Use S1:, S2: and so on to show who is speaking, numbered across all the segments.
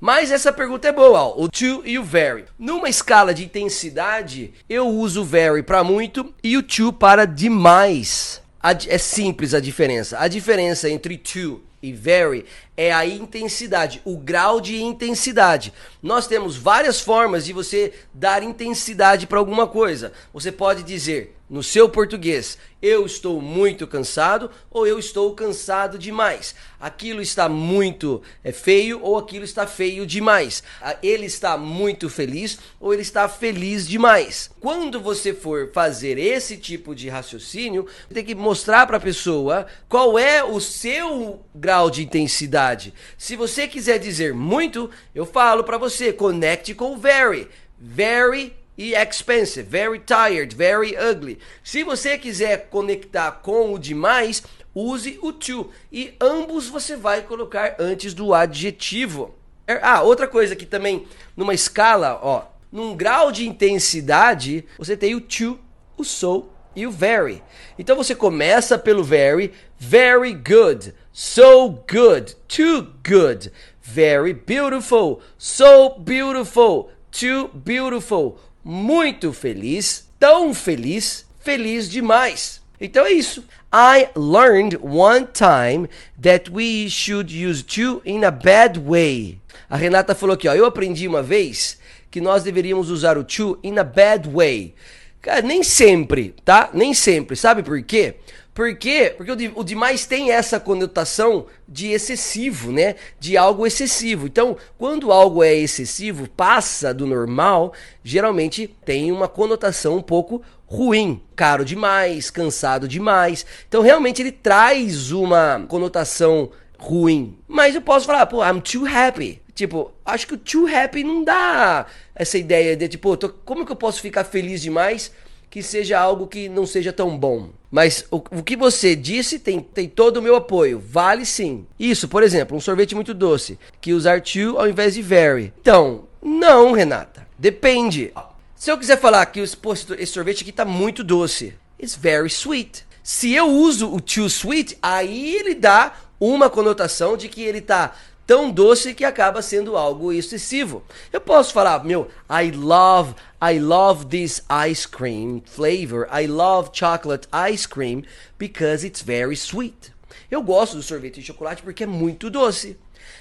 S1: Mas essa pergunta é boa, ó, o to e o very. Numa escala de intensidade, eu uso o very para muito e o to para demais. É simples a diferença. A diferença entre to e very é a intensidade, o grau de intensidade. Nós temos várias formas de você dar intensidade para alguma coisa. Você pode dizer no seu português, eu estou muito cansado ou eu estou cansado demais. Aquilo está muito é, feio ou aquilo está feio demais. Ele está muito feliz ou ele está feliz demais. Quando você for fazer esse tipo de raciocínio, tem que mostrar para a pessoa qual é o seu grau de intensidade. Se você quiser dizer muito, eu falo para você, conecte com very. Very e expensive, very tired, very ugly. Se você quiser conectar com o demais, use o to e ambos você vai colocar antes do adjetivo. Ah, outra coisa que também numa escala, ó, num grau de intensidade, você tem o to, o so e o very. Então você começa pelo very, very good, so good, too good, very beautiful, so beautiful, too beautiful muito feliz, tão feliz, feliz demais. Então é isso. I learned one time that we should use to in a bad way. A Renata falou aqui, ó, eu aprendi uma vez que nós deveríamos usar o to in a bad way. Cara, nem sempre, tá? Nem sempre. Sabe por quê? Por quê? Porque o, demais tem essa conotação de excessivo, né? De algo excessivo. Então, quando algo é excessivo, passa do normal, geralmente tem uma conotação um pouco ruim, caro demais, cansado demais. Então, realmente ele traz uma conotação ruim. Mas eu posso falar, pô, I'm too happy. Tipo, acho que o too happy não dá essa ideia de tipo, tô, como que eu posso ficar feliz demais que seja algo que não seja tão bom. Mas o, o que você disse tem, tem todo o meu apoio. Vale sim. Isso, por exemplo, um sorvete muito doce, que usar to ao invés de very. Então, não, Renata. Depende. Se eu quiser falar que esse sorvete aqui tá muito doce, it's very sweet. Se eu uso o too sweet, aí ele dá uma conotação de que ele tá tão doce que acaba sendo algo excessivo. Eu posso falar, meu, I love, I love this ice cream flavor. I love chocolate ice cream because it's very sweet. Eu gosto do sorvete de chocolate porque é muito doce.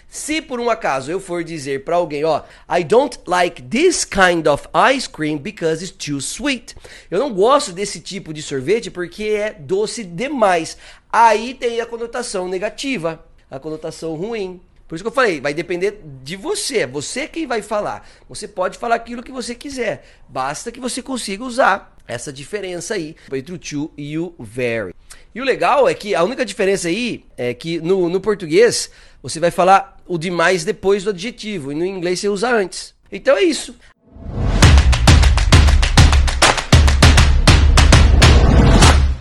S1: Se por um acaso eu for dizer para alguém, ó, I don't like this kind of ice cream because it's too sweet. Eu não gosto desse tipo de sorvete porque é doce demais. Aí tem a conotação negativa, a conotação ruim. Por isso que eu falei, vai depender de você, é você quem vai falar. Você pode falar aquilo que você quiser, basta que você consiga usar essa diferença aí entre o to e o very. E o legal é que a única diferença aí é que no, no português você vai falar o demais depois do adjetivo e no inglês você usa antes. Então é isso.